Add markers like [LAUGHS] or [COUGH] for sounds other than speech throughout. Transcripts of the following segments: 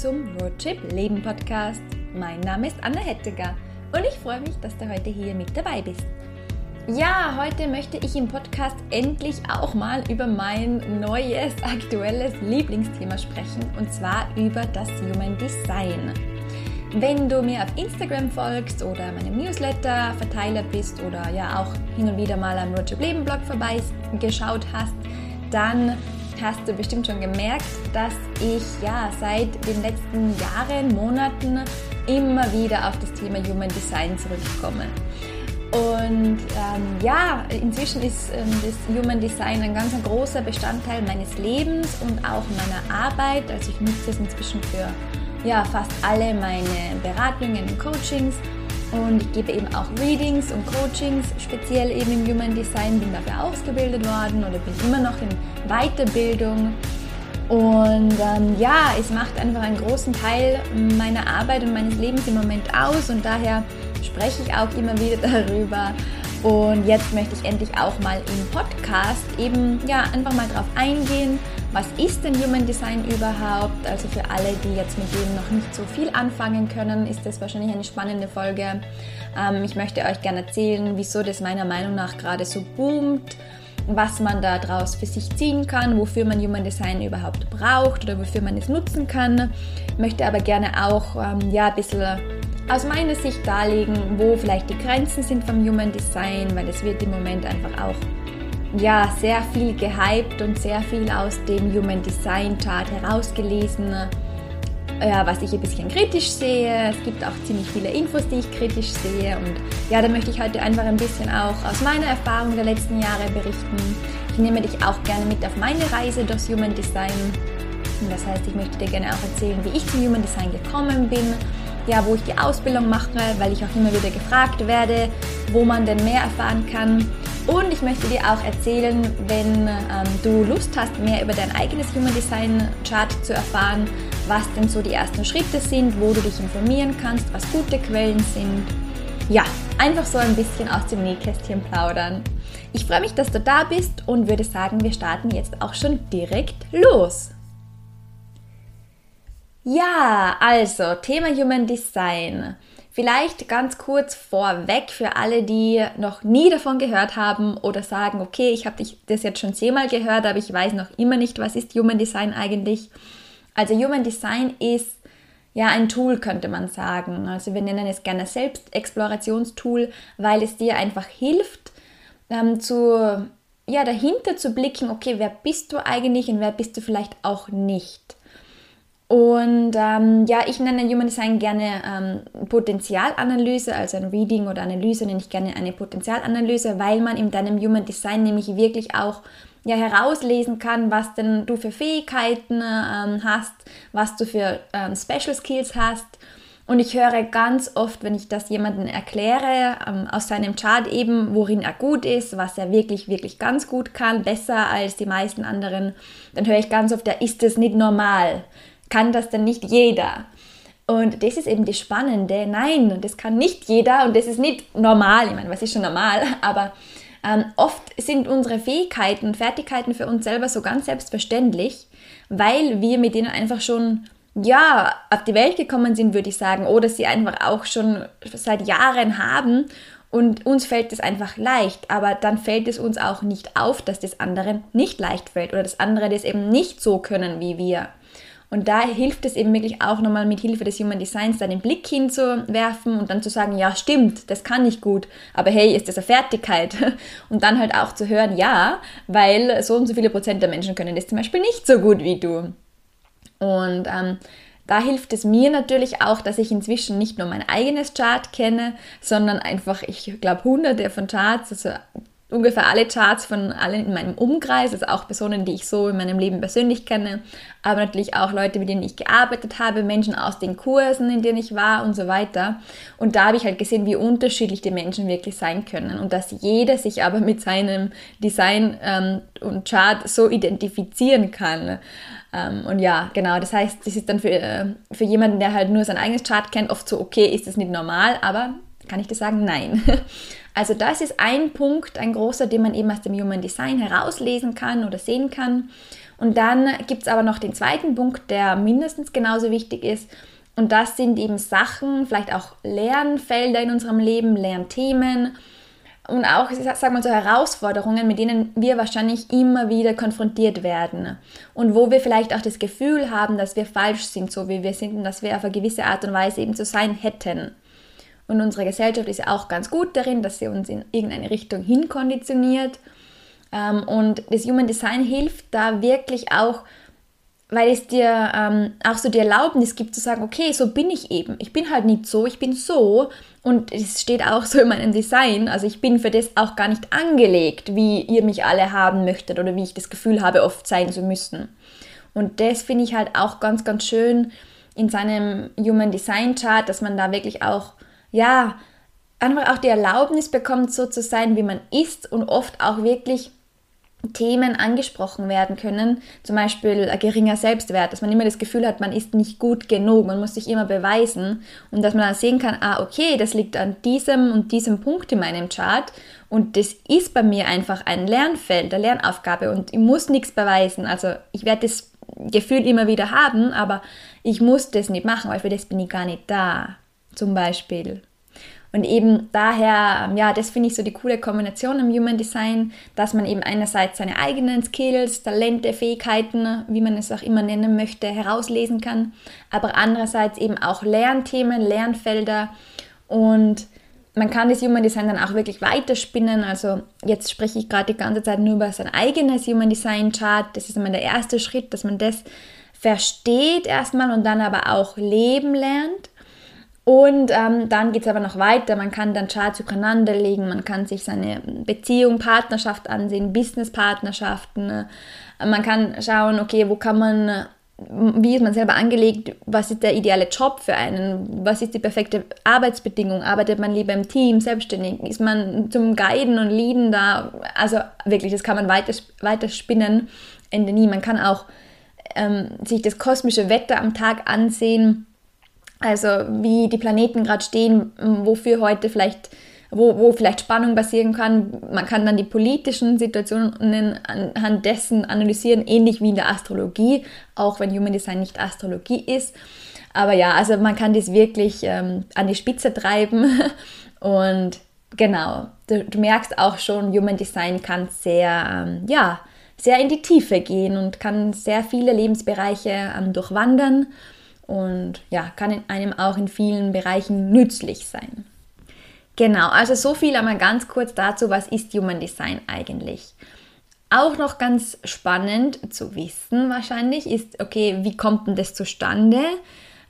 zum Roadtrip Leben Podcast. Mein Name ist Anna Hetteger und ich freue mich, dass du heute hier mit dabei bist. Ja, heute möchte ich im Podcast endlich auch mal über mein neues, aktuelles Lieblingsthema sprechen und zwar über das Human Design. Wenn du mir auf Instagram folgst oder meinem Newsletter Verteiler bist oder ja auch hin und wieder mal am Roadtrip Leben Blog vorbeigeschaut hast, dann hast du bestimmt schon gemerkt, dass ich ja seit den letzten Jahren, Monaten immer wieder auf das Thema Human Design zurückkomme. Und ähm, ja, inzwischen ist ähm, das Human Design ein ganz ein großer Bestandteil meines Lebens und auch meiner Arbeit. Also ich nutze es inzwischen für ja, fast alle meine Beratungen und Coachings und ich gebe eben auch Readings und Coachings, speziell eben im Human Design, bin dafür ausgebildet worden oder bin immer noch in Weiterbildung. Und ähm, ja, es macht einfach einen großen Teil meiner Arbeit und meines Lebens im Moment aus und daher spreche ich auch immer wieder [LAUGHS] darüber. Und jetzt möchte ich endlich auch mal im Podcast eben ja einfach mal drauf eingehen, was ist denn Human Design überhaupt? Also für alle, die jetzt mit dem noch nicht so viel anfangen können, ist das wahrscheinlich eine spannende Folge. Ähm, ich möchte euch gerne erzählen, wieso das meiner Meinung nach gerade so boomt, was man da draus für sich ziehen kann, wofür man Human Design überhaupt braucht oder wofür man es nutzen kann. Ich möchte aber gerne auch ähm, ja, ein bisschen aus meiner Sicht darlegen, wo vielleicht die Grenzen sind vom Human Design, weil es wird im Moment einfach auch ja, sehr viel gehypt und sehr viel aus dem Human Design Chart herausgelesen, ja, was ich ein bisschen kritisch sehe. Es gibt auch ziemlich viele Infos, die ich kritisch sehe. Und ja, da möchte ich heute einfach ein bisschen auch aus meiner Erfahrung der letzten Jahre berichten. Ich nehme dich auch gerne mit auf meine Reise durchs Human Design. Das heißt, ich möchte dir gerne auch erzählen, wie ich zum Human Design gekommen bin, ja, wo ich die Ausbildung mache, weil ich auch immer wieder gefragt werde, wo man denn mehr erfahren kann. Und ich möchte dir auch erzählen, wenn ähm, du Lust hast, mehr über dein eigenes Human Design Chart zu erfahren, was denn so die ersten Schritte sind, wo du dich informieren kannst, was gute Quellen sind. Ja, einfach so ein bisschen aus dem Nähkästchen plaudern. Ich freue mich, dass du da bist und würde sagen, wir starten jetzt auch schon direkt los. Ja, also Thema Human Design. Vielleicht ganz kurz vorweg für alle, die noch nie davon gehört haben oder sagen, okay, ich habe das jetzt schon zehnmal gehört, aber ich weiß noch immer nicht, was ist Human Design eigentlich. Also Human Design ist ja ein Tool, könnte man sagen. Also wir nennen es gerne Selbstexplorationstool, weil es dir einfach hilft, ähm, zu, ja, dahinter zu blicken, okay, wer bist du eigentlich und wer bist du vielleicht auch nicht. Und ähm, ja, ich nenne Human Design gerne ähm, Potenzialanalyse, also ein Reading oder Analyse nenne ich gerne eine Potenzialanalyse, weil man in deinem Human Design nämlich wirklich auch ja, herauslesen kann, was denn du für Fähigkeiten ähm, hast, was du für ähm, Special Skills hast. Und ich höre ganz oft, wenn ich das jemandem erkläre, ähm, aus seinem Chart eben, worin er gut ist, was er wirklich, wirklich ganz gut kann, besser als die meisten anderen, dann höre ich ganz oft, ja, ist das nicht normal? Kann das denn nicht jeder? Und das ist eben das Spannende. Nein, das kann nicht jeder und das ist nicht normal. Ich meine, was ist schon normal? [LAUGHS] Aber ähm, oft sind unsere Fähigkeiten und Fertigkeiten für uns selber so ganz selbstverständlich, weil wir mit denen einfach schon ja, auf die Welt gekommen sind, würde ich sagen, oder sie einfach auch schon seit Jahren haben und uns fällt es einfach leicht, aber dann fällt es uns auch nicht auf, dass das anderen nicht leicht fällt oder dass andere das eben nicht so können wie wir. Und da hilft es eben wirklich auch nochmal mit Hilfe des Human Designs da den Blick hinzuwerfen und dann zu sagen, ja, stimmt, das kann ich gut, aber hey, ist das eine Fertigkeit? [LAUGHS] Und dann halt auch zu hören, ja, weil so und so viele Prozent der Menschen können das zum Beispiel nicht so gut wie du. Und ähm, da hilft es mir natürlich auch, dass ich inzwischen nicht nur mein eigenes Chart kenne, sondern einfach, ich glaube, hunderte von Charts, also ungefähr alle Charts von allen in meinem Umkreis, also auch Personen, die ich so in meinem Leben persönlich kenne, aber natürlich auch Leute, mit denen ich gearbeitet habe, Menschen aus den Kursen, in denen ich war und so weiter. Und da habe ich halt gesehen, wie unterschiedlich die Menschen wirklich sein können und dass jeder sich aber mit seinem Design ähm, und Chart so identifizieren kann. Ähm, und ja, genau, das heißt, das ist dann für, äh, für jemanden, der halt nur sein eigenes Chart kennt, oft so, okay, ist das nicht normal, aber Kann ich dir sagen? Nein. [LAUGHS] Also das ist ein Punkt, ein großer, den man eben aus dem Human Design herauslesen kann oder sehen kann. Und dann gibt es aber noch den zweiten Punkt, der mindestens genauso wichtig ist. Und das sind eben Sachen, vielleicht auch Lernfelder in unserem Leben, Lernthemen, und auch, sagen wir so, Herausforderungen, mit denen wir wahrscheinlich immer wieder konfrontiert werden und wo wir vielleicht auch das Gefühl haben, dass wir falsch sind, so wie wir sind und dass wir auf eine gewisse Art und Weise eben zu sein hätten. Und unsere Gesellschaft ist ja auch ganz gut darin, dass sie uns in irgendeine Richtung hinkonditioniert. Ähm, und das Human Design hilft da wirklich auch, weil es dir ähm, auch so die Erlaubnis gibt zu sagen, okay, so bin ich eben. Ich bin halt nicht so, ich bin so. Und es steht auch so in meinem Design. Also ich bin für das auch gar nicht angelegt, wie ihr mich alle haben möchtet oder wie ich das Gefühl habe, oft sein zu müssen. Und das finde ich halt auch ganz, ganz schön in seinem Human Design Chart, dass man da wirklich auch, ja, einfach auch die Erlaubnis bekommt, so zu sein, wie man ist und oft auch wirklich Themen angesprochen werden können, zum Beispiel ein geringer Selbstwert, dass man immer das Gefühl hat, man ist nicht gut genug, man muss sich immer beweisen und dass man dann sehen kann, ah, okay, das liegt an diesem und diesem Punkt in meinem Chart. Und das ist bei mir einfach ein Lernfeld, eine Lernaufgabe. Und ich muss nichts beweisen. Also ich werde das Gefühl immer wieder haben, aber ich muss das nicht machen, weil für das bin ich gar nicht da, zum Beispiel. Und eben daher, ähm, ja, das finde ich so die coole Kombination im Human Design, dass man eben einerseits seine eigenen Skills, Talente, Fähigkeiten, wie man es auch immer nennen möchte, herauslesen kann, aber andererseits eben auch Lernthemen, Lernfelder und man kann das Human Design dann auch wirklich weiterspinnen. Also jetzt spreche ich gerade die ganze Zeit nur über sein eigenes Human Design Chart. Das ist immer der erste Schritt, dass man das versteht erstmal und dann aber auch leben lernt. Und ähm, dann geht es aber noch weiter. Man kann dann Charts übereinander legen, man kann sich seine Beziehung, Partnerschaft ansehen, Businesspartnerschaften. Man kann schauen, okay, wo kann man, wie ist man selber angelegt, was ist der ideale Job für einen, was ist die perfekte Arbeitsbedingung, arbeitet man lieber im Team, selbstständig, ist man zum Guiden und Leaden da. Also wirklich, das kann man weiter, weiter spinnen, Ende nie. Man kann auch ähm, sich das kosmische Wetter am Tag ansehen also wie die Planeten gerade stehen, wofür heute vielleicht, wo, wo vielleicht Spannung passieren kann. Man kann dann die politischen Situationen anhand dessen analysieren, ähnlich wie in der Astrologie, auch wenn Human Design nicht Astrologie ist. Aber ja, also man kann das wirklich ähm, an die Spitze treiben [LAUGHS] und genau, du, du, merkst auch schon, Human Design kann sehr, ähm, ja, sehr in die Tiefe gehen und kann sehr viele Lebensbereiche ähm, durchwandern und ja, kann einem auch in vielen Bereichen nützlich sein. Genau, also so viel einmal ganz kurz dazu, was ist Human Design eigentlich? Auch noch ganz spannend zu wissen wahrscheinlich ist, okay, wie kommt denn das zustande?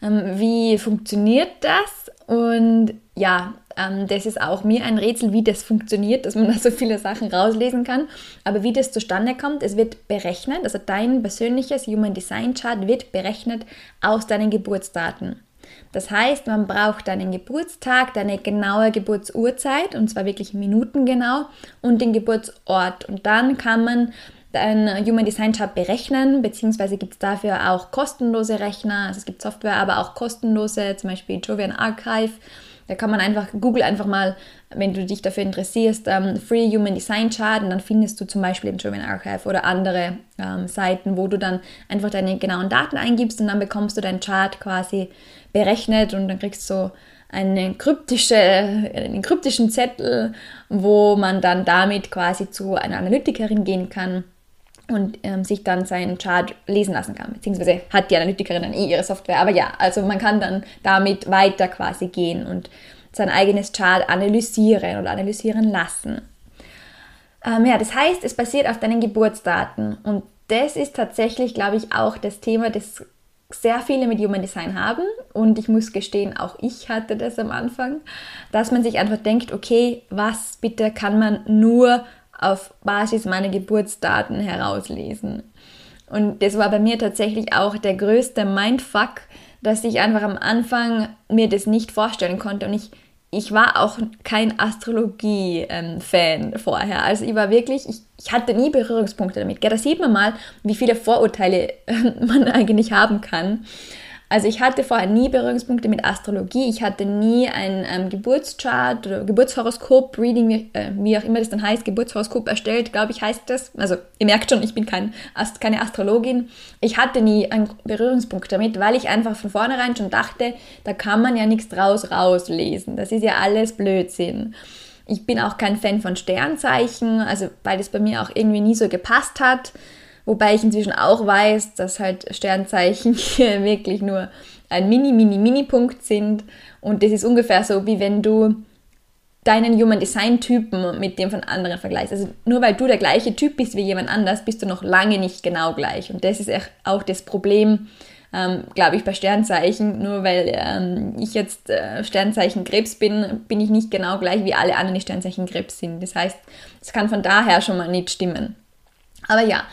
Ähm, wie funktioniert das? Und ja, ähm, das ist auch mir ein Rätsel, wie das funktioniert, dass man da so viele Sachen rauslesen kann. Aber wie das zustande kommt, es wird berechnet, also dein persönliches Human Design Chart wird berechnet aus deinen Geburtsdaten. Das heißt, man braucht deinen Geburtstag, deine genaue Geburtsurzeit, und zwar wirklich minutengenau, und den Geburtsort. Und dann kann man dein Human Design Chart berechnen, beziehungsweise gibt es dafür auch kostenlose Rechner. Also es gibt Software, aber auch kostenlose, zum Beispiel Jovian Archive da kann man einfach, google einfach mal, wenn du dich dafür interessierst, ähm, Free Human Design Chart und dann findest du zum Beispiel im German Archive oder andere ähm, Seiten, wo du dann einfach deine genauen Daten eingibst und dann bekommst du deinen Chart quasi berechnet und dann kriegst du eine kryptische, einen kryptischen Zettel, wo man dann damit quasi zu einer Analytikerin gehen kann und ähm, sich dann seinen Chart lesen lassen kann. Beziehungsweise hat die Analytikerin dann eh ihre Software. Aber ja, also man kann dann damit weiter quasi gehen und sein eigenes Chart analysieren oder analysieren lassen. Ähm, ja, das heißt, es basiert auf deinen Geburtsdaten. Und das ist tatsächlich, glaube ich, auch das Thema, das sehr viele mit Human Design haben. Und ich muss gestehen, auch ich hatte das am Anfang, dass man sich einfach denkt, okay, was bitte kann man nur auf Basis meiner Geburtsdaten herauslesen. Und das war bei mir tatsächlich auch der größte Mindfuck, dass ich einfach am Anfang mir das nicht vorstellen konnte. Und ich, ich war auch kein Astrologie-Fan vorher. Also ich war wirklich, ich, ich hatte nie Berührungspunkte damit. da sieht man mal, wie viele Vorurteile [LAUGHS] man eigentlich haben kann. Also ich hatte vorher nie Berührungspunkte mit Astrologie, ich hatte nie ein ähm, Geburtschart oder Geburtshoroskop, Reading, wie, äh, wie, auch immer das dann heißt, Geburtshoroskop erstellt, glaube ich, heißt das. Also ihr merkt schon, ich bin kein, keine Astrologin. Ich hatte nie einen Berührungspunkt damit, weil ich einfach von vornherein schon dachte, da kann man ja nichts draus rauslesen. Das ist ja alles Blödsinn. Ich bin auch kein Fan von Sternzeichen, also weil das bei mir auch irgendwie nie so gepasst hat. Wobei ich inzwischen auch weiß, dass halt Sternzeichen [LAUGHS] wirklich nur ein mini, mini, mini Punkt sind. Und das ist ungefähr so, wie wenn du deinen Human Design Typen mit dem von anderen vergleichst. Also nur weil du der gleiche Typ bist wie jemand anders, bist du noch lange nicht genau gleich. Und das ist auch das Problem, ähm, glaube ich, bei Sternzeichen. Nur weil ähm, ich jetzt äh, Sternzeichen Krebs bin, bin ich nicht genau gleich wie alle anderen, die Sternzeichen Krebs sind. Das heißt, es kann von daher schon mal nicht stimmen. Aber ja,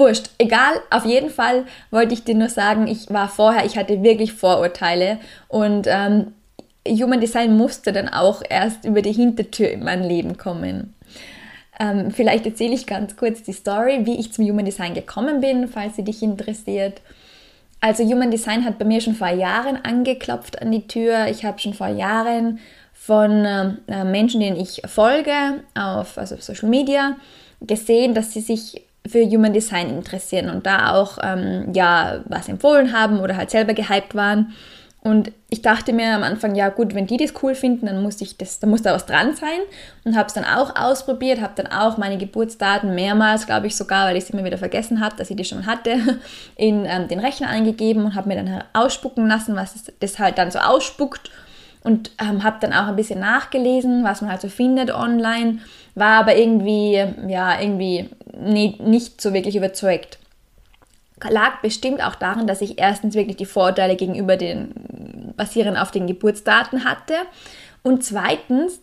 wurscht, egal, auf jeden Fall wollte ich dir nur sagen, ich war vorher, ich hatte wirklich Vorurteile und ähm, Human Design musste dann auch erst über die Hintertür in mein Leben kommen. Ähm, vielleicht erzähle ich ganz kurz die Story, wie ich zum Human Design gekommen bin, falls sie dich interessiert. Also Human Design hat bei mir schon vor Jahren angeklopft an die Tür. Ich habe schon vor Jahren von äh, Menschen, denen ich folge, auf also Social Media, gesehen, dass sie sich für Human Design interessieren und da auch ähm, ja was empfohlen haben oder halt selber gehypt waren. Und ich dachte mir am Anfang, ja gut, wenn die das cool finden, dann muss ich das, dann muss da was dran sein. Und habe es dann auch ausprobiert, habe dann auch meine Geburtsdaten mehrmals, glaube ich sogar, weil ich es immer wieder vergessen habe, dass ich die schon hatte, [LAUGHS] in ähm, den Rechner eingegeben und habe mir dann ausspucken lassen, was das halt dann so ausspuckt. Und ähm, habe dann auch ein bisschen nachgelesen, was man halt so findet online, war aber irgendwie, ja, irgendwie nicht so wirklich überzeugt lag bestimmt auch daran, dass ich erstens wirklich die Vorteile gegenüber den basierend auf den Geburtsdaten hatte und zweitens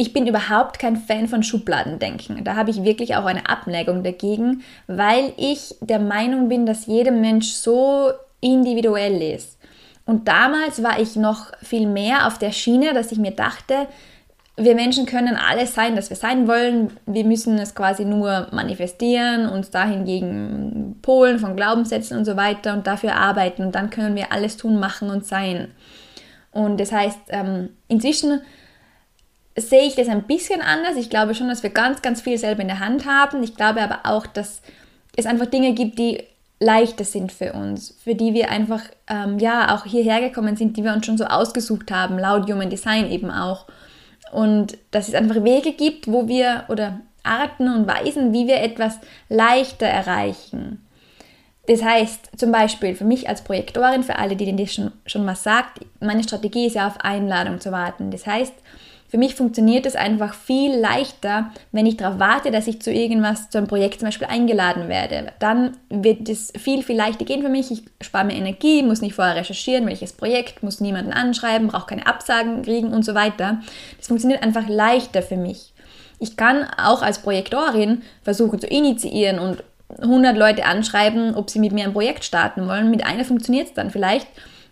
ich bin überhaupt kein Fan von Schubladendenken. Da habe ich wirklich auch eine Abneigung dagegen, weil ich der Meinung bin, dass jeder Mensch so individuell ist. Und damals war ich noch viel mehr auf der Schiene, dass ich mir dachte, wir Menschen können alles sein, das wir sein wollen. Wir müssen es quasi nur manifestieren, uns dahingegen polen von Glaubenssätzen und so weiter und dafür arbeiten. Und dann können wir alles tun, machen und sein. Und das heißt, ähm, inzwischen sehe ich das ein bisschen anders. Ich glaube schon, dass wir ganz, ganz viel selber in der Hand haben. Ich glaube aber auch, dass es einfach Dinge gibt, die leichter sind für uns, für die wir einfach ähm, ja auch hierher gekommen sind, die wir uns schon so ausgesucht haben, laut Human Design eben auch. Und dass es einfach Wege gibt, wo wir oder Arten und Weisen, wie wir etwas leichter erreichen. Das heißt, zum Beispiel für mich als Projektorin, für alle, die denen das schon, schon was sagt, meine Strategie ist ja auf Einladung zu warten. Das heißt, für mich funktioniert es einfach viel leichter, wenn ich darauf warte, dass ich zu irgendwas, zu einem Projekt zum Beispiel eingeladen werde. Dann wird es viel, viel leichter gehen für mich. Ich spare mir Energie, muss nicht vorher recherchieren, welches Projekt, muss niemanden anschreiben, brauche keine Absagen kriegen und so weiter. Das funktioniert einfach leichter für mich. Ich kann auch als Projektorin versuchen zu initiieren und 100 Leute anschreiben, ob sie mit mir ein Projekt starten wollen. Mit einer funktioniert es dann vielleicht.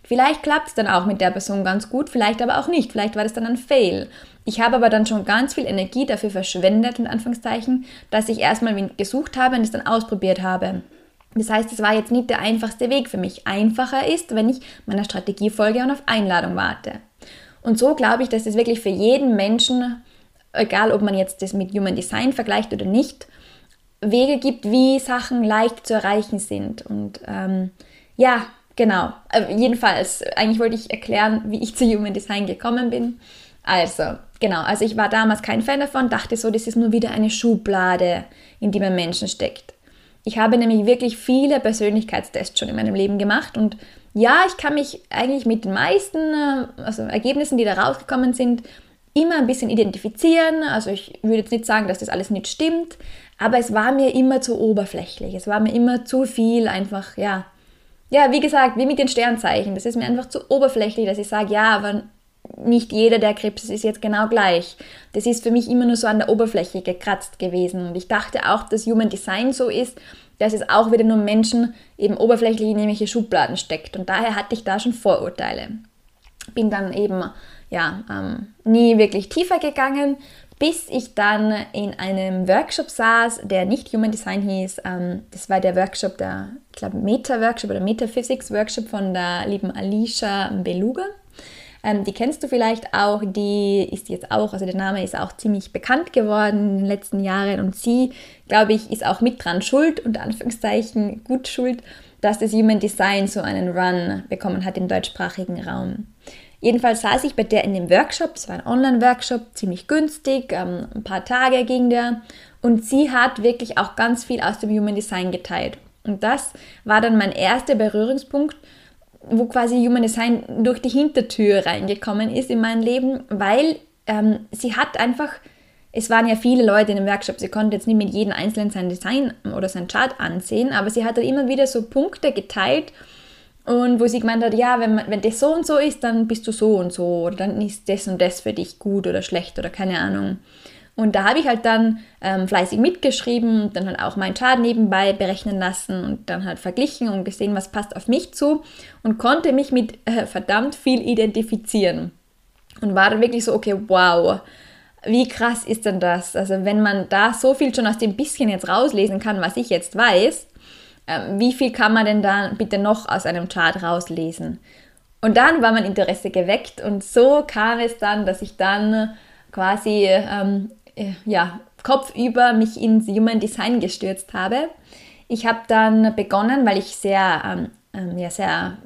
Vielleicht klappt es dann auch mit der Person ganz gut, vielleicht aber auch nicht. Vielleicht war das dann ein Fail. Ich habe aber dann schon ganz viel Energie dafür verschwendet, in Anführungszeichen, dass ich erstmal gesucht habe und es dann ausprobiert habe. Das heißt, es war jetzt nicht der einfachste Weg für mich. Einfacher ist, wenn ich meiner Strategie folge und auf Einladung warte. Und so glaube ich, dass es wirklich für jeden Menschen, egal ob man jetzt das mit Human Design vergleicht oder nicht, Wege gibt, wie Sachen leicht zu erreichen sind. Und ähm, ja, Genau, äh, jedenfalls, eigentlich wollte ich erklären, wie ich zu Human Design gekommen bin. Also, genau, also ich war damals kein Fan davon, dachte so, das ist nur wieder eine Schublade, in die man Menschen steckt. Ich habe nämlich wirklich viele Persönlichkeitstests schon in meinem Leben gemacht und ja, ich kann mich eigentlich mit den meisten äh, also Ergebnissen, die da rausgekommen sind, immer ein bisschen identifizieren. Also ich würde jetzt nicht sagen, dass das alles nicht stimmt, aber es war mir immer zu oberflächlich. Es war mir immer zu viel einfach, ja, ja, wie gesagt, wie mit den Sternzeichen. Das ist mir einfach zu oberflächlich, dass ich sage, ja, aber nicht jeder, der Krebs ist, jetzt genau gleich. Das ist für mich immer nur so an der Oberfläche gekratzt gewesen. Und ich dachte auch, dass Human Design so ist, dass es auch wieder nur Menschen eben oberflächlich in irgendwelche Schubladen steckt. Und daher hatte ich da schon Vorurteile. Bin dann eben ja, ähm, nie wirklich tiefer gegangen, bis ich dann in einem Workshop saß, der nicht Human Design hieß. Ähm, das war der Workshop, der, ich glaube, Meta-Workshop oder Metaphysics-Workshop von der lieben Alicia Beluga. Ähm, die kennst du vielleicht auch, die ist jetzt auch, also der Name ist auch ziemlich bekannt geworden in den letzten Jahren und sie, glaube ich, ist auch mit dran schuld, unter Anführungszeichen gut schuld, dass das Human Design so einen Run bekommen hat im deutschsprachigen Raum. Jedenfalls saß ich bei der in dem Workshop, es war ein Online-Workshop, ziemlich günstig, ähm, ein paar Tage ging der. Und sie hat wirklich auch ganz viel aus dem Human Design geteilt. Und das war dann mein erster Berührungspunkt, wo quasi Human Design durch die Hintertür reingekommen ist in mein Leben, weil ähm, sie hat einfach, es waren ja viele Leute in dem Workshop, sie konnte jetzt nicht mit jedem Einzelnen sein Design oder sein Chart ansehen, aber sie hat dann immer wieder so Punkte geteilt, und wo sie gemeint hat, ja, wenn, wenn das so und so ist, dann bist du so und so oder dann ist das und das für dich gut oder schlecht oder keine Ahnung. Und da habe ich halt dann ähm, fleißig mitgeschrieben, dann halt auch meinen Chart nebenbei berechnen lassen und dann halt verglichen und gesehen, was passt auf mich zu und konnte mich mit äh, verdammt viel identifizieren. Und war dann wirklich so, okay, wow, wie krass ist denn das? Also wenn man da so viel schon aus dem bisschen jetzt rauslesen kann, was ich jetzt weiß, wie viel kann man denn da bitte noch aus einem Chart rauslesen? Und dann war mein Interesse geweckt und so kam es dann, dass ich dann quasi ähm, äh, ja, kopfüber mich ins Human Design gestürzt habe. Ich habe dann begonnen, weil ich sehr, ähm, ähm, ja, sehr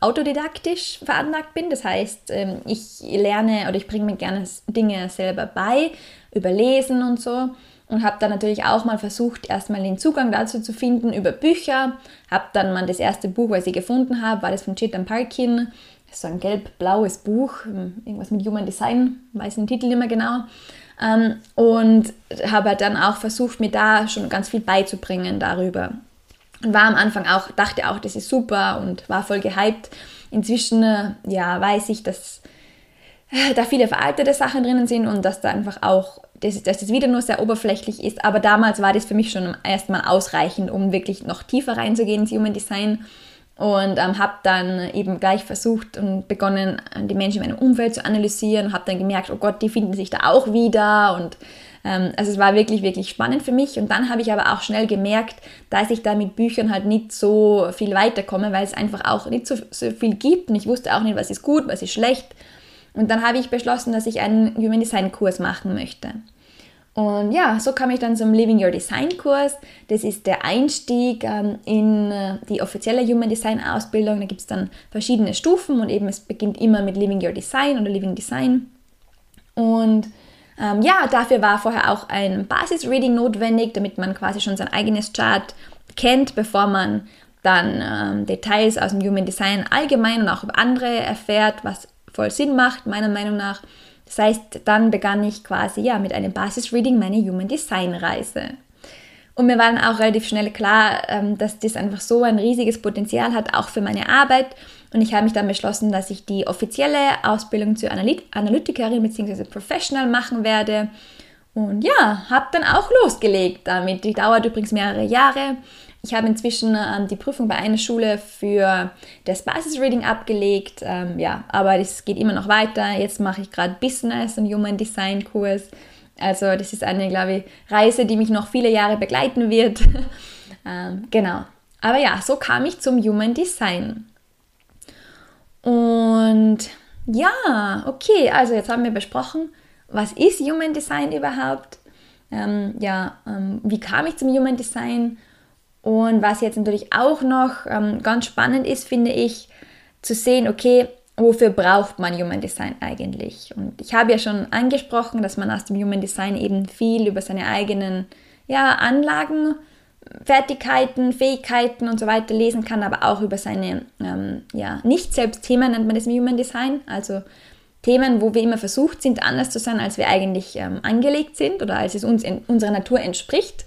autodidaktisch veranlagt bin. Das heißt, ähm, ich lerne oder ich bringe mir gerne Dinge selber bei, überlesen und so und habe dann natürlich auch mal versucht, erstmal den Zugang dazu zu finden über Bücher. Habe dann mal das erste Buch, was ich gefunden habe, war das von Chetan Parkin. So ein gelb-blaues Buch, irgendwas mit Human Design, weiß den Titel nicht mehr genau. Ähm, und habe dann auch versucht, mir da schon ganz viel beizubringen darüber. Und war am Anfang auch, dachte auch, das ist super und war voll gehypt. Inzwischen, äh, ja, weiß ich, dass äh, da viele veraltete Sachen drinnen sind und dass da einfach auch dass, dass das wieder nur sehr oberflächlich ist, aber damals war das für mich schon erstmal ausreichend, um wirklich noch tiefer reinzugehen ins Human Design und ähm, habe dann eben gleich versucht und begonnen, die Menschen in meinem Umfeld zu analysieren habe dann gemerkt, oh Gott, die finden sich da auch wieder und ähm, also es war wirklich, wirklich spannend für mich und dann habe ich aber auch schnell gemerkt, dass ich da mit Büchern halt nicht so viel weiterkomme, weil es einfach auch nicht so, so viel gibt und ich wusste auch nicht, was ist gut, was ist schlecht und dann habe ich beschlossen, dass ich einen Human Design Kurs machen möchte. Und ja, so kam ich dann zum Living Your Design Kurs. Das ist der Einstieg ähm, in äh, die offizielle Human Design Ausbildung. Da gibt es dann verschiedene Stufen und eben es beginnt immer mit Living Your Design oder Living Design. Und ähm, ja, dafür war vorher auch ein Basis-Reading notwendig, damit man quasi schon sein eigenes Chart kennt, bevor man dann ähm, Details aus dem Human Design allgemein und auch über andere erfährt, was voll Sinn macht, meiner Meinung nach. Das heißt, dann begann ich quasi ja mit einem Basis-Reading meine Human Design Reise. Und mir war dann auch relativ schnell klar, ähm, dass das einfach so ein riesiges Potenzial hat, auch für meine Arbeit. Und ich habe mich dann beschlossen, dass ich die offizielle Ausbildung zur Analyt Analytikerin bzw. Professional machen werde. Und ja, habe dann auch losgelegt damit. Die dauert übrigens mehrere Jahre. Ich habe inzwischen ähm, die Prüfung bei einer Schule für das Basisreading abgelegt. Ähm, ja, aber das geht immer noch weiter. Jetzt mache ich gerade Business und Human Design Kurs. Also das ist eine, glaube ich, Reise, die mich noch viele Jahre begleiten wird. [LAUGHS] ähm, genau. Aber ja, so kam ich zum Human Design. Und ja, okay, also jetzt haben wir besprochen, was ist Human Design überhaupt? Ähm, ja, ähm, wie kam ich zum Human Design? Und was jetzt natürlich auch noch ähm, ganz spannend ist, finde ich, zu sehen, okay, wofür braucht man Human Design eigentlich? Und ich habe ja schon angesprochen, dass man aus dem Human Design eben viel über seine eigenen ja, Anlagen, Fertigkeiten, Fähigkeiten und so weiter lesen kann, aber auch über seine ähm, ja, nicht selbst Themen nennt man das im Human Design, also Themen, wo wir immer versucht sind, anders zu sein, als wir eigentlich ähm, angelegt sind oder als es uns in unserer Natur entspricht.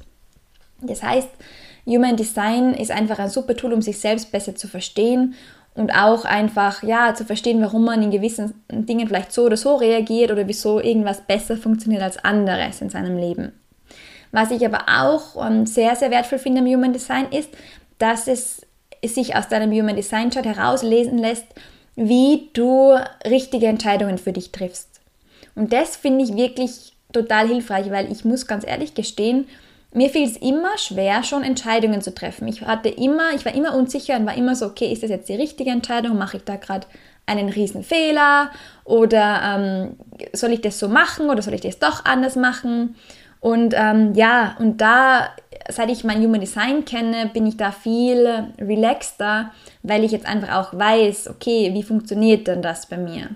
Das heißt, Human Design ist einfach ein super Tool, um sich selbst besser zu verstehen und auch einfach ja zu verstehen, warum man in gewissen Dingen vielleicht so oder so reagiert oder wieso irgendwas besser funktioniert als anderes in seinem Leben. Was ich aber auch ähm, sehr, sehr wertvoll finde im Human Design ist, dass es sich aus deinem Human Design Chart herauslesen lässt, wie du richtige Entscheidungen für dich triffst. Und das finde ich wirklich total hilfreich, weil ich muss ganz ehrlich gestehen, mir fiel es immer schwer, schon Entscheidungen zu treffen. Ich hatte immer, ich war immer unsicher und war immer so, okay, ist das jetzt die richtige Entscheidung? Mache ich da gerade einen riesen Fehler? Oder ähm, soll ich das so machen oder soll ich das doch anders machen? Und ähm, ja, und da, seit ich mein Human Design kenne, bin ich da viel relaxter, weil ich jetzt einfach auch weiß, okay, wie funktioniert denn das bei mir?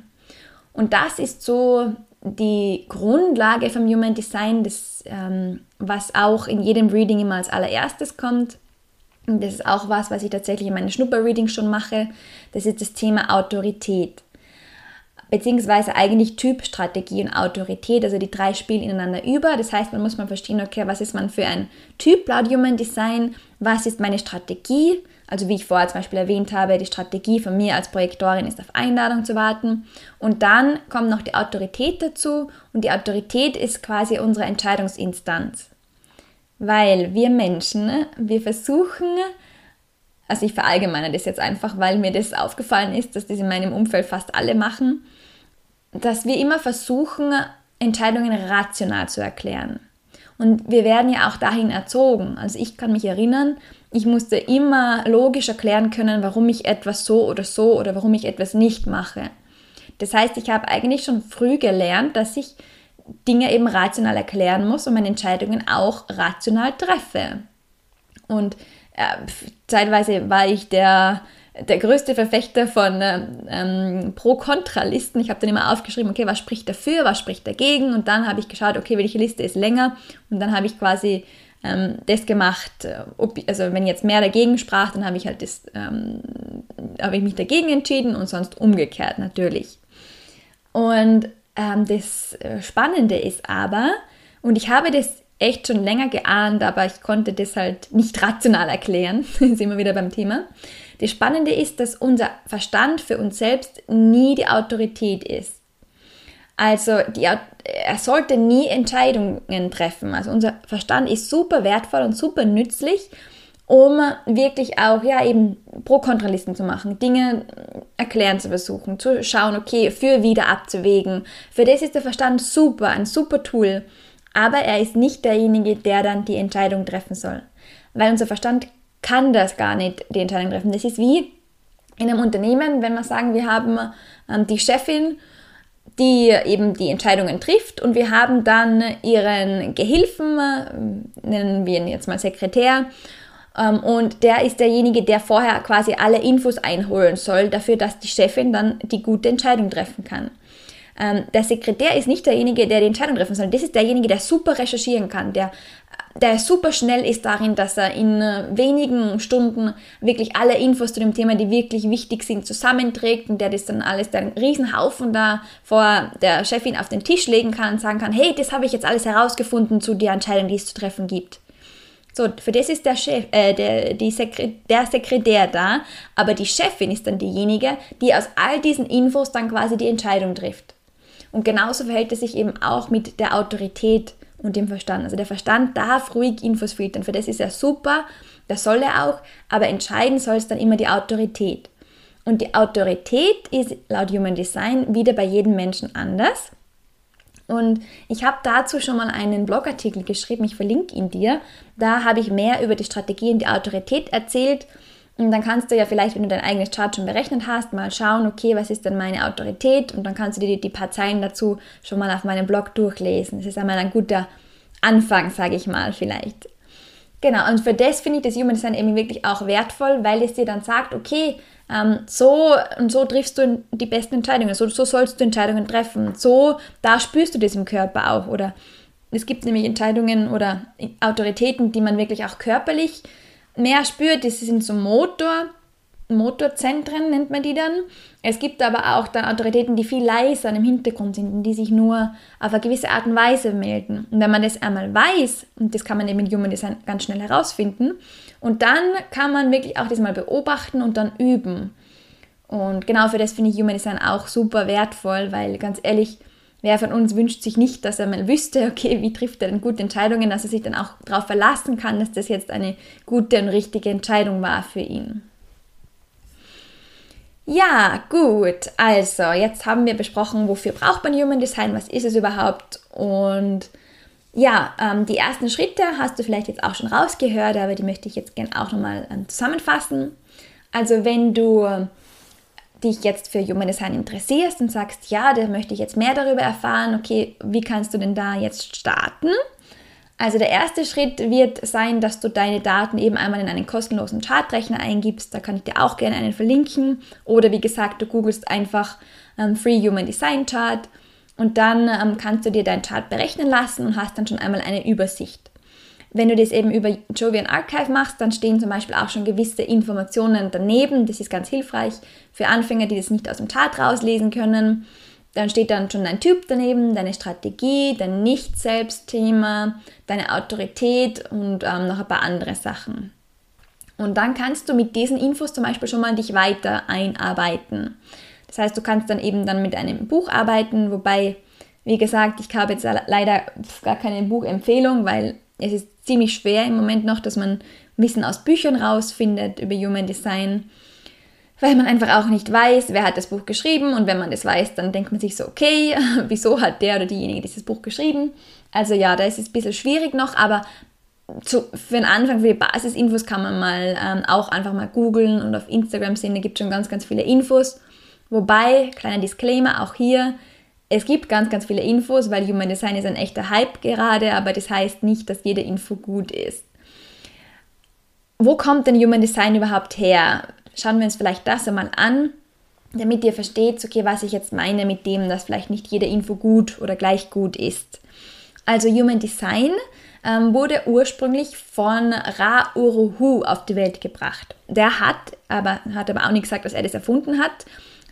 Und das ist so die Grundlage vom Human Design, das, ähm, was auch in jedem Reading immer als allererstes kommt. Das ist auch was, was ich tatsächlich in meinen Schnupper-Readings schon mache. Das ist das Thema Autorität beziehungsweise eigentlich Typ, Strategie und Autorität. Also die drei spielen ineinander über. Das heißt, man muss mal verstehen, okay, was ist man für ein Typ laut Human Design? Was ist meine Strategie? Also wie ich vorher zum Beispiel erwähnt habe, die Strategie von mir als Projektorin ist auf Einladung zu warten. Und dann kommt noch die Autorität dazu. Und die Autorität ist quasi unsere Entscheidungsinstanz. Weil wir Menschen, wir versuchen, also ich verallgemeine das jetzt einfach, weil mir das aufgefallen ist, dass das in meinem Umfeld fast alle machen, dass wir immer versuchen, Entscheidungen rational zu erklären. Und wir werden ja auch dahin erzogen. Also ich kann mich erinnern, ich musste immer logisch erklären können, warum ich etwas so oder so oder warum ich etwas nicht mache. Das heißt, ich habe eigentlich schon früh gelernt, dass ich Dinge eben rational erklären muss und meine Entscheidungen auch rational treffe. Und äh, zeitweise war ich der der größte Verfechter von ähm, Pro-Kontra-Listen. Ich habe dann immer aufgeschrieben, okay, was spricht dafür, was spricht dagegen und dann habe ich geschaut, okay, welche Liste ist länger und dann habe ich quasi ähm, das gemacht, äh, ob, also wenn jetzt mehr dagegen sprach, dann habe ich halt das, ähm, habe ich mich dagegen entschieden und sonst umgekehrt natürlich. Und ähm, das äh, Spannende ist aber, und ich habe das echt schon länger geahnt, aber ich konnte das halt nicht rational erklären, [LAUGHS] sind wir wieder beim Thema. Das Spannende ist, dass unser Verstand für uns selbst nie die Autorität ist. Also die, er sollte nie Entscheidungen treffen. Also unser Verstand ist super wertvoll und super nützlich, um wirklich auch ja eben Pro-Kontralisten zu machen, Dinge erklären zu versuchen, zu schauen, okay, für wieder abzuwägen. Für das ist der Verstand super, ein super Tool. Aber er ist nicht derjenige, der dann die Entscheidung treffen soll. Weil unser Verstand kann das gar nicht, die Entscheidung treffen. Das ist wie in einem Unternehmen, wenn wir sagen, wir haben ähm, die Chefin, die eben die Entscheidungen trifft und wir haben dann ihren Gehilfen, äh, nennen wir ihn jetzt mal Sekretär, ähm, und der ist derjenige, der vorher quasi alle Infos einholen soll, dafür, dass die Chefin dann die gute Entscheidung treffen kann. Ähm, der Sekretär ist nicht derjenige, der die Entscheidung treffen soll. Das ist derjenige, der super recherchieren kann, der der super schnell ist darin, dass er in äh, wenigen Stunden wirklich alle Infos zu dem Thema, die wirklich wichtig sind, zusammenträgt und der das dann alles, einen Riesenhaufen da vor der Chefin auf den Tisch legen kann und sagen kann, hey, das habe ich jetzt alles herausgefunden zu der Entscheidung, die es zu treffen gibt. So, für das ist der Chef, äh, der, die Sekre der Sekretär da, aber die Chefin ist dann diejenige, die aus all diesen Infos dann quasi die Entscheidung trifft. Und genauso verhält es sich eben auch mit der Autorität und dem Verstand. Also der Verstand darf ruhig Infos filtern, für das ist er super, das soll er auch, aber entscheiden soll es dann immer die Autorität. Und die Autorität ist laut Human Design wieder bei jedem Menschen anders. Und ich habe dazu schon mal einen Blogartikel geschrieben, ich verlinke ihn dir. Da habe ich mehr über die Strategie und die Autorität erzählt und dann kannst du ja vielleicht, wenn du dein eigenes Chart schon berechnet hast, mal schauen, okay, was ist denn meine Autorität? Und dann kannst du dir die, die paar Zeilen dazu schon mal auf meinem Blog durchlesen. Das ist einmal ein guter Anfang, sage ich mal vielleicht. Genau, und für das finde ich das Human Design eben wirklich auch wertvoll, weil es dir dann sagt, okay, ähm, so und so triffst du die besten Entscheidungen, so, so sollst du Entscheidungen treffen, so, da spürst du das im Körper auch. Oder es gibt nämlich Entscheidungen oder Autoritäten, die man wirklich auch körperlich mehr spürt, das sind so Motor, Motorzentren nennt man die dann. Es gibt aber auch dann Autoritäten, die viel leiser im Hintergrund sind und die sich nur auf eine gewisse Art und Weise melden. Und wenn man das einmal weiß, und das kann man eben mit Human Design ganz schnell herausfinden, und dann kann man wirklich auch das mal beobachten und dann üben. Und genau für das finde ich Human Design auch super wertvoll, weil ganz ehrlich, Wer von uns wünscht sich nicht, dass er mal wüsste, okay, wie trifft er denn gute Entscheidungen, dass er sich dann auch darauf verlassen kann, dass das jetzt eine gute und richtige Entscheidung war für ihn. Ja, gut. Also, jetzt haben wir besprochen, wofür braucht man Human Design, was ist es überhaupt und ja, ähm, die ersten Schritte hast du vielleicht jetzt auch schon rausgehört, aber die möchte ich jetzt gerne auch nochmal ähm, zusammenfassen. Also wenn du dich jetzt für Human Design interessierst und sagst, ja, da möchte ich jetzt mehr darüber erfahren, okay, wie kannst du denn da jetzt starten? Also der erste Schritt wird sein, dass du deine Daten eben einmal in einen kostenlosen Chartrechner eingibst. Da kann ich dir auch gerne einen verlinken. Oder wie gesagt, du googelst einfach ähm, Free Human Design Chart und dann ähm, kannst du dir deinen Chart berechnen lassen und hast dann schon einmal eine Übersicht. Wenn du das eben über Jovian Archive machst, dann stehen zum Beispiel auch schon gewisse Informationen daneben. Das ist ganz hilfreich für Anfänger, die das nicht aus dem Chart rauslesen können. Dann steht dann schon dein Typ daneben, deine Strategie, dein Nicht-Selbst-Thema, deine Autorität und ähm, noch ein paar andere Sachen. Und dann kannst du mit diesen Infos zum Beispiel schon mal dich weiter einarbeiten. Das heißt, du kannst dann eben dann mit einem Buch arbeiten, wobei, wie gesagt, ich habe jetzt leider gar keine Buchempfehlung, weil es ist ziemlich schwer im Moment noch, dass man Wissen aus Büchern rausfindet über Human Design, weil man einfach auch nicht weiß, wer hat das Buch geschrieben und wenn man das weiß, dann denkt man sich so, okay, [LAUGHS] wieso hat der oder diejenige dieses Buch geschrieben? Also ja, da ist es ein bisschen schwierig noch, aber zu, für den Anfang, für die Basisinfos kann man mal ähm, auch einfach mal googeln und auf Instagram sehen, da gibt es schon ganz, ganz viele Infos. Wobei, kleiner Disclaimer auch hier, es gibt ganz, ganz viele Infos, weil Human Design ist ein echter Hype gerade, aber das heißt nicht, dass jede Info gut ist. Wo kommt denn Human Design überhaupt her? Schauen wir uns vielleicht das einmal an, damit ihr versteht, okay, was ich jetzt meine mit dem, dass vielleicht nicht jede Info gut oder gleich gut ist. Also Human Design ähm, wurde ursprünglich von Ra Uruhu auf die Welt gebracht. Der hat aber, hat aber auch nicht gesagt, dass er das erfunden hat,